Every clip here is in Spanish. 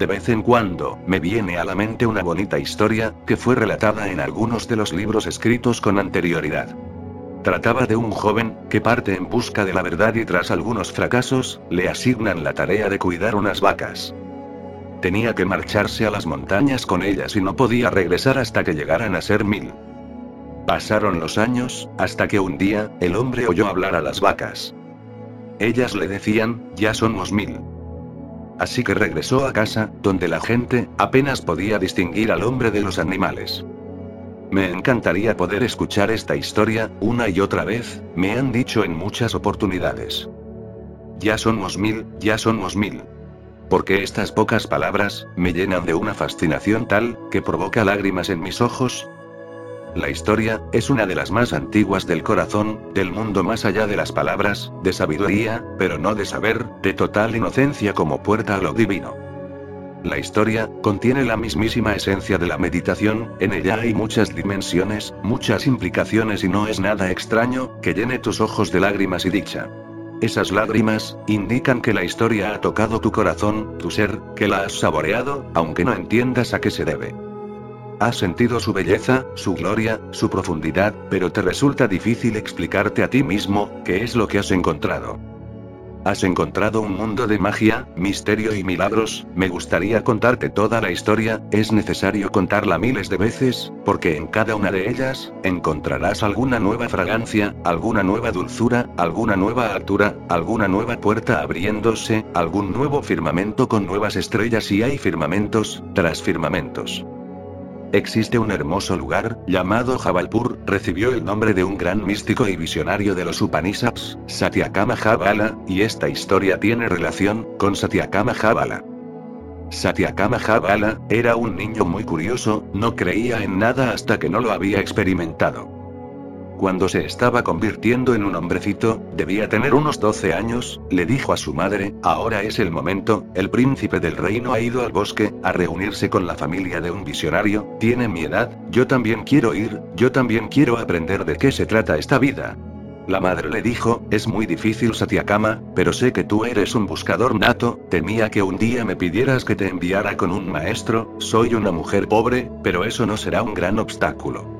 de vez en cuando, me viene a la mente una bonita historia, que fue relatada en algunos de los libros escritos con anterioridad. Trataba de un joven, que parte en busca de la verdad y tras algunos fracasos, le asignan la tarea de cuidar unas vacas. Tenía que marcharse a las montañas con ellas y no podía regresar hasta que llegaran a ser mil. Pasaron los años, hasta que un día, el hombre oyó hablar a las vacas. Ellas le decían, ya somos mil. Así que regresó a casa, donde la gente, apenas podía distinguir al hombre de los animales. Me encantaría poder escuchar esta historia, una y otra vez, me han dicho en muchas oportunidades. Ya somos mil, ya somos mil. Porque estas pocas palabras, me llenan de una fascinación tal, que provoca lágrimas en mis ojos. La historia, es una de las más antiguas del corazón, del mundo más allá de las palabras, de sabiduría, pero no de saber, de total inocencia como puerta a lo divino. La historia, contiene la mismísima esencia de la meditación, en ella hay muchas dimensiones, muchas implicaciones y no es nada extraño, que llene tus ojos de lágrimas y dicha. Esas lágrimas, indican que la historia ha tocado tu corazón, tu ser, que la has saboreado, aunque no entiendas a qué se debe. Has sentido su belleza, su gloria, su profundidad, pero te resulta difícil explicarte a ti mismo, qué es lo que has encontrado. Has encontrado un mundo de magia, misterio y milagros, me gustaría contarte toda la historia, es necesario contarla miles de veces, porque en cada una de ellas, encontrarás alguna nueva fragancia, alguna nueva dulzura, alguna nueva altura, alguna nueva puerta abriéndose, algún nuevo firmamento con nuevas estrellas y hay firmamentos, tras firmamentos. Existe un hermoso lugar, llamado Jabalpur, recibió el nombre de un gran místico y visionario de los Upanishads, Satyakama Jabala, y esta historia tiene relación con Satyakama Jabala. Satyakama Jabala, era un niño muy curioso, no creía en nada hasta que no lo había experimentado. Cuando se estaba convirtiendo en un hombrecito, debía tener unos 12 años, le dijo a su madre, ahora es el momento, el príncipe del reino ha ido al bosque, a reunirse con la familia de un visionario, tiene mi edad, yo también quiero ir, yo también quiero aprender de qué se trata esta vida. La madre le dijo, es muy difícil Satyakama, pero sé que tú eres un buscador nato, temía que un día me pidieras que te enviara con un maestro, soy una mujer pobre, pero eso no será un gran obstáculo.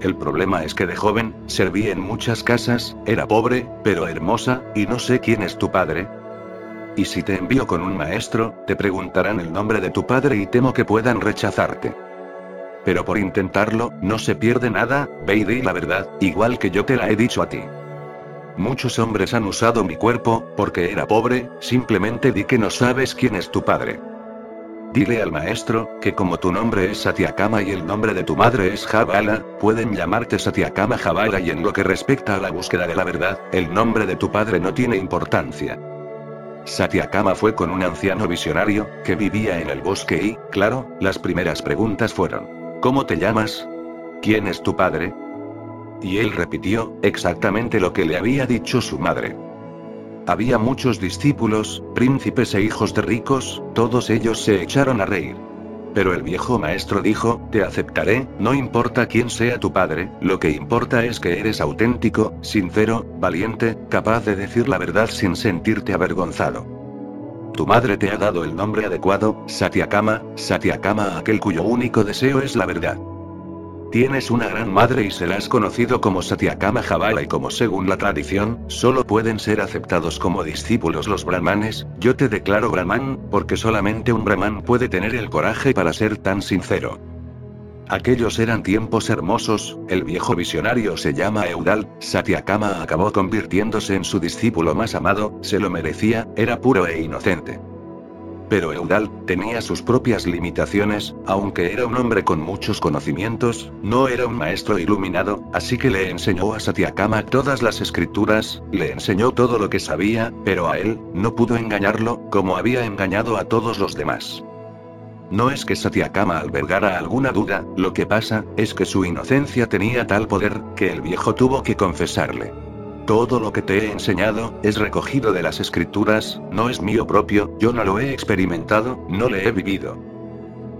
El problema es que de joven, serví en muchas casas, era pobre, pero hermosa, y no sé quién es tu padre. Y si te envío con un maestro, te preguntarán el nombre de tu padre y temo que puedan rechazarte. Pero por intentarlo, no se pierde nada, ve y di la verdad, igual que yo te la he dicho a ti. Muchos hombres han usado mi cuerpo, porque era pobre, simplemente di que no sabes quién es tu padre. Dile al maestro, que como tu nombre es Satyakama y el nombre de tu madre es Jabala, pueden llamarte Satyakama Jabala y en lo que respecta a la búsqueda de la verdad, el nombre de tu padre no tiene importancia. Satyakama fue con un anciano visionario, que vivía en el bosque y, claro, las primeras preguntas fueron, ¿cómo te llamas? ¿Quién es tu padre? Y él repitió, exactamente lo que le había dicho su madre. Había muchos discípulos, príncipes e hijos de ricos, todos ellos se echaron a reír. Pero el viejo maestro dijo, te aceptaré, no importa quién sea tu padre, lo que importa es que eres auténtico, sincero, valiente, capaz de decir la verdad sin sentirte avergonzado. Tu madre te ha dado el nombre adecuado, Satyakama, Satyakama aquel cuyo único deseo es la verdad. Tienes una gran madre y serás conocido como Satyakama Jabala y como según la tradición, solo pueden ser aceptados como discípulos los brahmanes, yo te declaro brahman, porque solamente un brahman puede tener el coraje para ser tan sincero. Aquellos eran tiempos hermosos, el viejo visionario se llama Eudal, Satyakama acabó convirtiéndose en su discípulo más amado, se lo merecía, era puro e inocente. Pero Eudal, tenía sus propias limitaciones, aunque era un hombre con muchos conocimientos, no era un maestro iluminado, así que le enseñó a Satyakama todas las escrituras, le enseñó todo lo que sabía, pero a él, no pudo engañarlo, como había engañado a todos los demás. No es que Satyakama albergara alguna duda, lo que pasa, es que su inocencia tenía tal poder, que el viejo tuvo que confesarle. Todo lo que te he enseñado, es recogido de las escrituras, no es mío propio, yo no lo he experimentado, no le he vivido.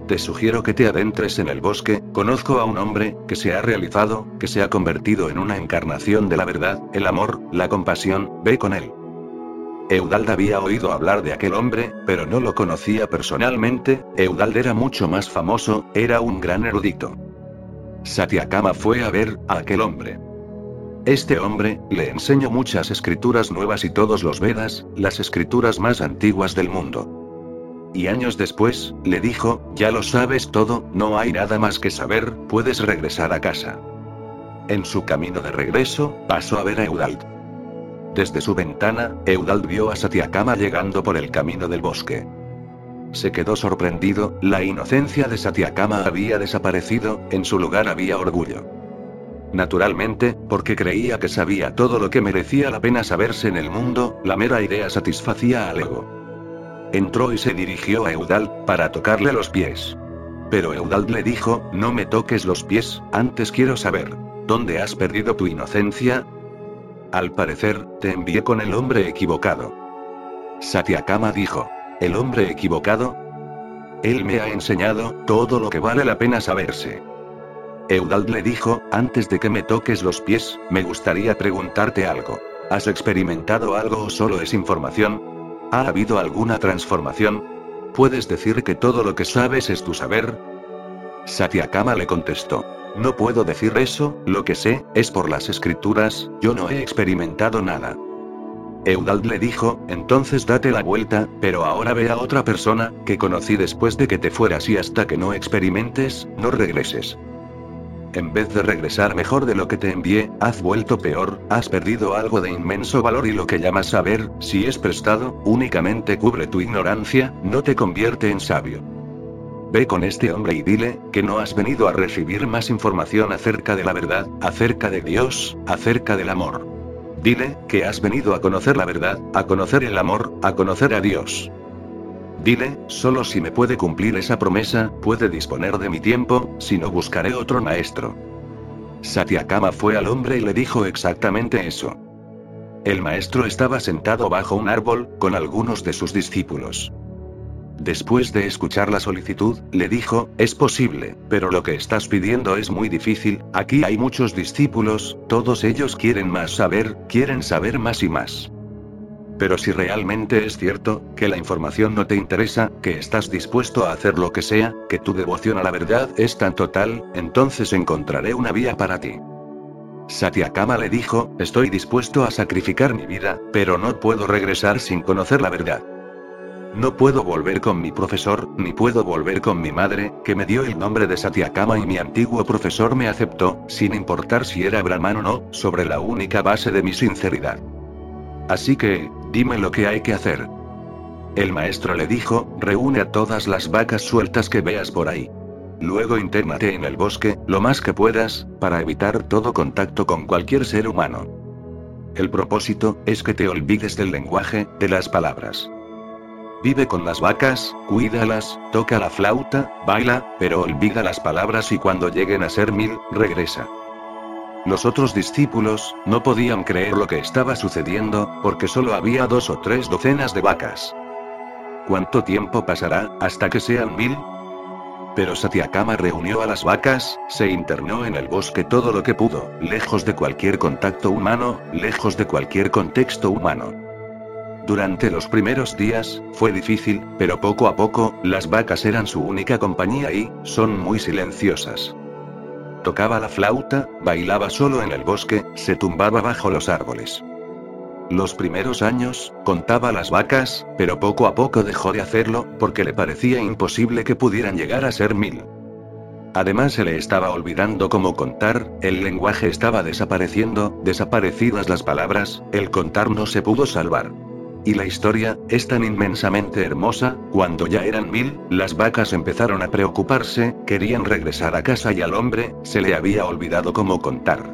Te sugiero que te adentres en el bosque, conozco a un hombre, que se ha realizado, que se ha convertido en una encarnación de la verdad, el amor, la compasión, ve con él. Eudald había oído hablar de aquel hombre, pero no lo conocía personalmente, Eudald era mucho más famoso, era un gran erudito. Satyakama fue a ver a aquel hombre. Este hombre, le enseñó muchas escrituras nuevas y todos los Vedas, las escrituras más antiguas del mundo. Y años después, le dijo, ya lo sabes todo, no hay nada más que saber, puedes regresar a casa. En su camino de regreso, pasó a ver a Eudald. Desde su ventana, Eudald vio a Satyakama llegando por el camino del bosque. Se quedó sorprendido, la inocencia de Satyakama había desaparecido, en su lugar había orgullo. Naturalmente, porque creía que sabía todo lo que merecía la pena saberse en el mundo, la mera idea satisfacía al ego. Entró y se dirigió a Eudald, para tocarle los pies. Pero Eudald le dijo, no me toques los pies, antes quiero saber, ¿dónde has perdido tu inocencia? Al parecer, te envié con el hombre equivocado. Satyakama dijo, ¿el hombre equivocado? Él me ha enseñado todo lo que vale la pena saberse. Eudald le dijo, antes de que me toques los pies, me gustaría preguntarte algo. ¿Has experimentado algo o solo es información? ¿Ha habido alguna transformación? ¿Puedes decir que todo lo que sabes es tu saber? Satyakama le contestó. No puedo decir eso, lo que sé, es por las escrituras, yo no he experimentado nada. Eudald le dijo, entonces date la vuelta, pero ahora ve a otra persona, que conocí después de que te fueras y hasta que no experimentes, no regreses. En vez de regresar mejor de lo que te envié, has vuelto peor, has perdido algo de inmenso valor y lo que llamas saber, si es prestado, únicamente cubre tu ignorancia, no te convierte en sabio. Ve con este hombre y dile, que no has venido a recibir más información acerca de la verdad, acerca de Dios, acerca del amor. Dile, que has venido a conocer la verdad, a conocer el amor, a conocer a Dios. Dile, solo si me puede cumplir esa promesa, puede disponer de mi tiempo, si no buscaré otro maestro. Satyakama fue al hombre y le dijo exactamente eso. El maestro estaba sentado bajo un árbol, con algunos de sus discípulos. Después de escuchar la solicitud, le dijo, es posible, pero lo que estás pidiendo es muy difícil, aquí hay muchos discípulos, todos ellos quieren más saber, quieren saber más y más. Pero si realmente es cierto, que la información no te interesa, que estás dispuesto a hacer lo que sea, que tu devoción a la verdad es tan total, entonces encontraré una vía para ti. Satyakama le dijo, estoy dispuesto a sacrificar mi vida, pero no puedo regresar sin conocer la verdad. No puedo volver con mi profesor, ni puedo volver con mi madre, que me dio el nombre de Satyakama y mi antiguo profesor me aceptó, sin importar si era brahman o no, sobre la única base de mi sinceridad. Así que, dime lo que hay que hacer. El maestro le dijo, reúne a todas las vacas sueltas que veas por ahí. Luego intérnate en el bosque, lo más que puedas, para evitar todo contacto con cualquier ser humano. El propósito, es que te olvides del lenguaje, de las palabras. Vive con las vacas, cuídalas, toca la flauta, baila, pero olvida las palabras y cuando lleguen a ser mil, regresa. Los otros discípulos, no podían creer lo que estaba sucediendo, porque solo había dos o tres docenas de vacas. ¿Cuánto tiempo pasará, hasta que sean mil? Pero Satyakama reunió a las vacas, se internó en el bosque todo lo que pudo, lejos de cualquier contacto humano, lejos de cualquier contexto humano. Durante los primeros días, fue difícil, pero poco a poco, las vacas eran su única compañía y, son muy silenciosas. Tocaba la flauta, bailaba solo en el bosque, se tumbaba bajo los árboles. Los primeros años, contaba las vacas, pero poco a poco dejó de hacerlo, porque le parecía imposible que pudieran llegar a ser mil. Además se le estaba olvidando cómo contar, el lenguaje estaba desapareciendo, desaparecidas las palabras, el contar no se pudo salvar. Y la historia, es tan inmensamente hermosa, cuando ya eran mil, las vacas empezaron a preocuparse, querían regresar a casa y al hombre, se le había olvidado cómo contar.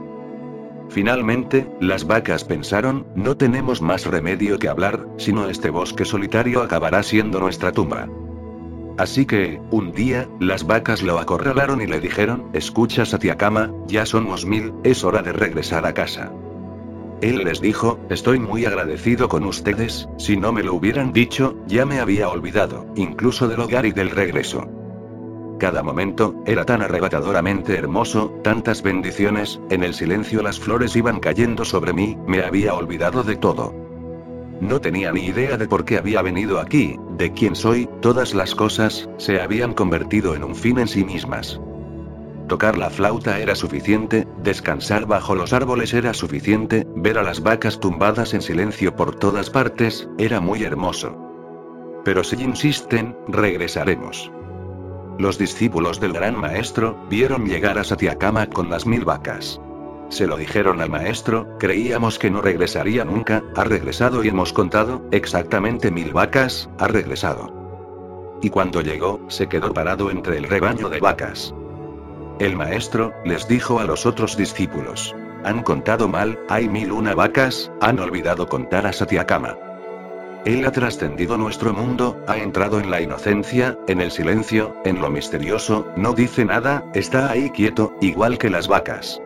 Finalmente, las vacas pensaron, no tenemos más remedio que hablar, sino este bosque solitario acabará siendo nuestra tumba. Así que, un día, las vacas lo acorralaron y le dijeron, escucha Satiakama, ya somos mil, es hora de regresar a casa. Él les dijo, estoy muy agradecido con ustedes, si no me lo hubieran dicho, ya me había olvidado, incluso del hogar y del regreso. Cada momento, era tan arrebatadoramente hermoso, tantas bendiciones, en el silencio las flores iban cayendo sobre mí, me había olvidado de todo. No tenía ni idea de por qué había venido aquí, de quién soy, todas las cosas, se habían convertido en un fin en sí mismas. Tocar la flauta era suficiente, descansar bajo los árboles era suficiente, ver a las vacas tumbadas en silencio por todas partes, era muy hermoso. Pero si insisten, regresaremos. Los discípulos del gran maestro vieron llegar a Satyakama con las mil vacas. Se lo dijeron al maestro, creíamos que no regresaría nunca, ha regresado y hemos contado, exactamente mil vacas, ha regresado. Y cuando llegó, se quedó parado entre el rebaño de vacas. El maestro, les dijo a los otros discípulos. Han contado mal, hay mil una vacas, han olvidado contar a Satyakama. Él ha trascendido nuestro mundo, ha entrado en la inocencia, en el silencio, en lo misterioso, no dice nada, está ahí quieto, igual que las vacas.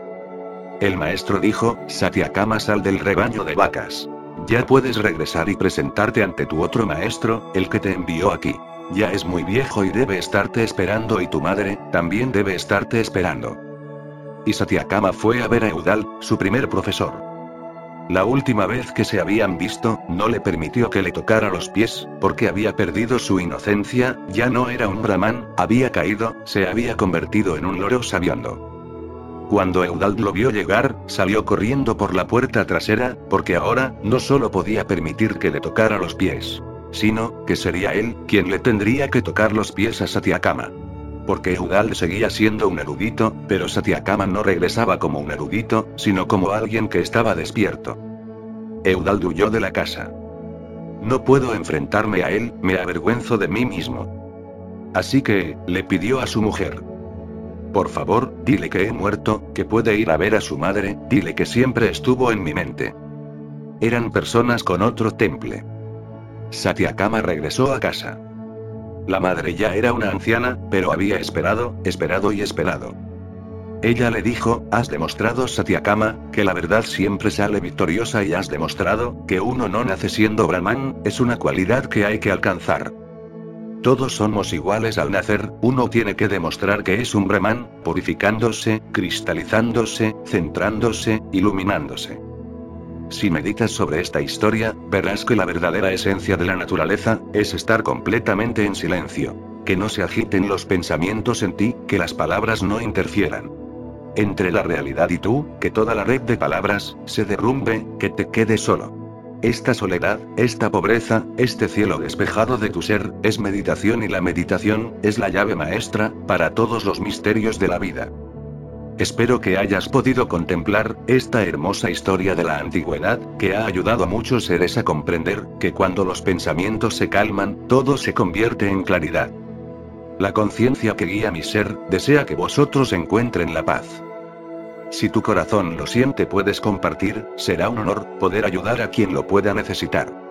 El maestro dijo, Satyakama sal del rebaño de vacas. Ya puedes regresar y presentarte ante tu otro maestro, el que te envió aquí. Ya es muy viejo y debe estarte esperando y tu madre, también debe estarte esperando. Y Satyakama fue a ver a Eudal, su primer profesor. La última vez que se habían visto, no le permitió que le tocara los pies, porque había perdido su inocencia, ya no era un brahman, había caído, se había convertido en un loro sabiendo. Cuando Eudald lo vio llegar, salió corriendo por la puerta trasera, porque ahora, no solo podía permitir que le tocara los pies sino, que sería él, quien le tendría que tocar los pies a Satyakama. Porque Eudald seguía siendo un erudito, pero Satyakama no regresaba como un erudito, sino como alguien que estaba despierto. Eudald huyó de la casa. No puedo enfrentarme a él, me avergüenzo de mí mismo. Así que, le pidió a su mujer. Por favor, dile que he muerto, que puede ir a ver a su madre, dile que siempre estuvo en mi mente. Eran personas con otro temple. Satyakama regresó a casa. La madre ya era una anciana, pero había esperado, esperado y esperado. Ella le dijo, has demostrado Satyakama, que la verdad siempre sale victoriosa y has demostrado, que uno no nace siendo brahman, es una cualidad que hay que alcanzar. Todos somos iguales al nacer, uno tiene que demostrar que es un brahman, purificándose, cristalizándose, centrándose, iluminándose. Si meditas sobre esta historia, verás que la verdadera esencia de la naturaleza, es estar completamente en silencio. Que no se agiten los pensamientos en ti, que las palabras no interfieran. Entre la realidad y tú, que toda la red de palabras, se derrumbe, que te quede solo. Esta soledad, esta pobreza, este cielo despejado de tu ser, es meditación y la meditación, es la llave maestra, para todos los misterios de la vida. Espero que hayas podido contemplar esta hermosa historia de la antigüedad, que ha ayudado a muchos seres a comprender que cuando los pensamientos se calman, todo se convierte en claridad. La conciencia que guía mi ser, desea que vosotros encuentren la paz. Si tu corazón lo siente puedes compartir, será un honor poder ayudar a quien lo pueda necesitar.